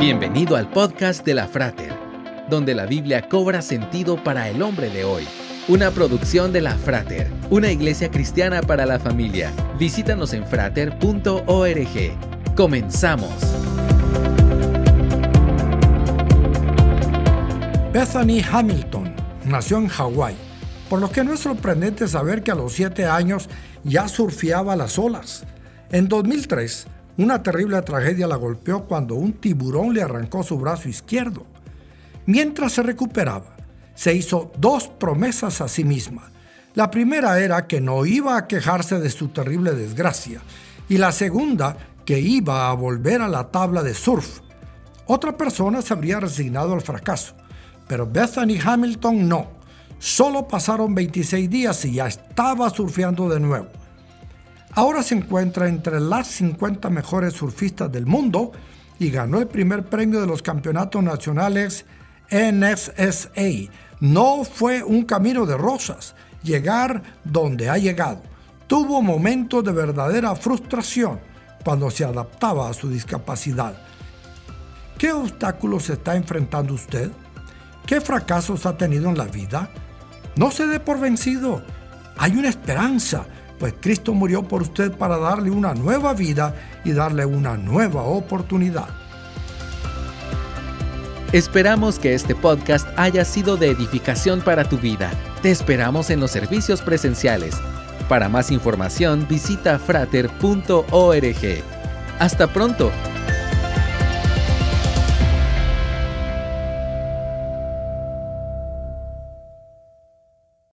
Bienvenido al podcast de la Frater, donde la Biblia cobra sentido para el hombre de hoy. Una producción de la Frater, una iglesia cristiana para la familia. Visítanos en frater.org. Comenzamos. Bethany Hamilton nació en Hawái, por lo que no es sorprendente saber que a los 7 años ya surfeaba las olas. En 2003, una terrible tragedia la golpeó cuando un tiburón le arrancó su brazo izquierdo. Mientras se recuperaba, se hizo dos promesas a sí misma. La primera era que no iba a quejarse de su terrible desgracia y la segunda que iba a volver a la tabla de surf. Otra persona se habría resignado al fracaso, pero Bethany Hamilton no. Solo pasaron 26 días y ya estaba surfeando de nuevo. Ahora se encuentra entre las 50 mejores surfistas del mundo y ganó el primer premio de los campeonatos nacionales NSSA. No fue un camino de rosas llegar donde ha llegado. Tuvo momentos de verdadera frustración cuando se adaptaba a su discapacidad. ¿Qué obstáculos está enfrentando usted? ¿Qué fracasos ha tenido en la vida? No se dé por vencido. Hay una esperanza pues Cristo murió por usted para darle una nueva vida y darle una nueva oportunidad. Esperamos que este podcast haya sido de edificación para tu vida. Te esperamos en los servicios presenciales. Para más información visita frater.org. Hasta pronto.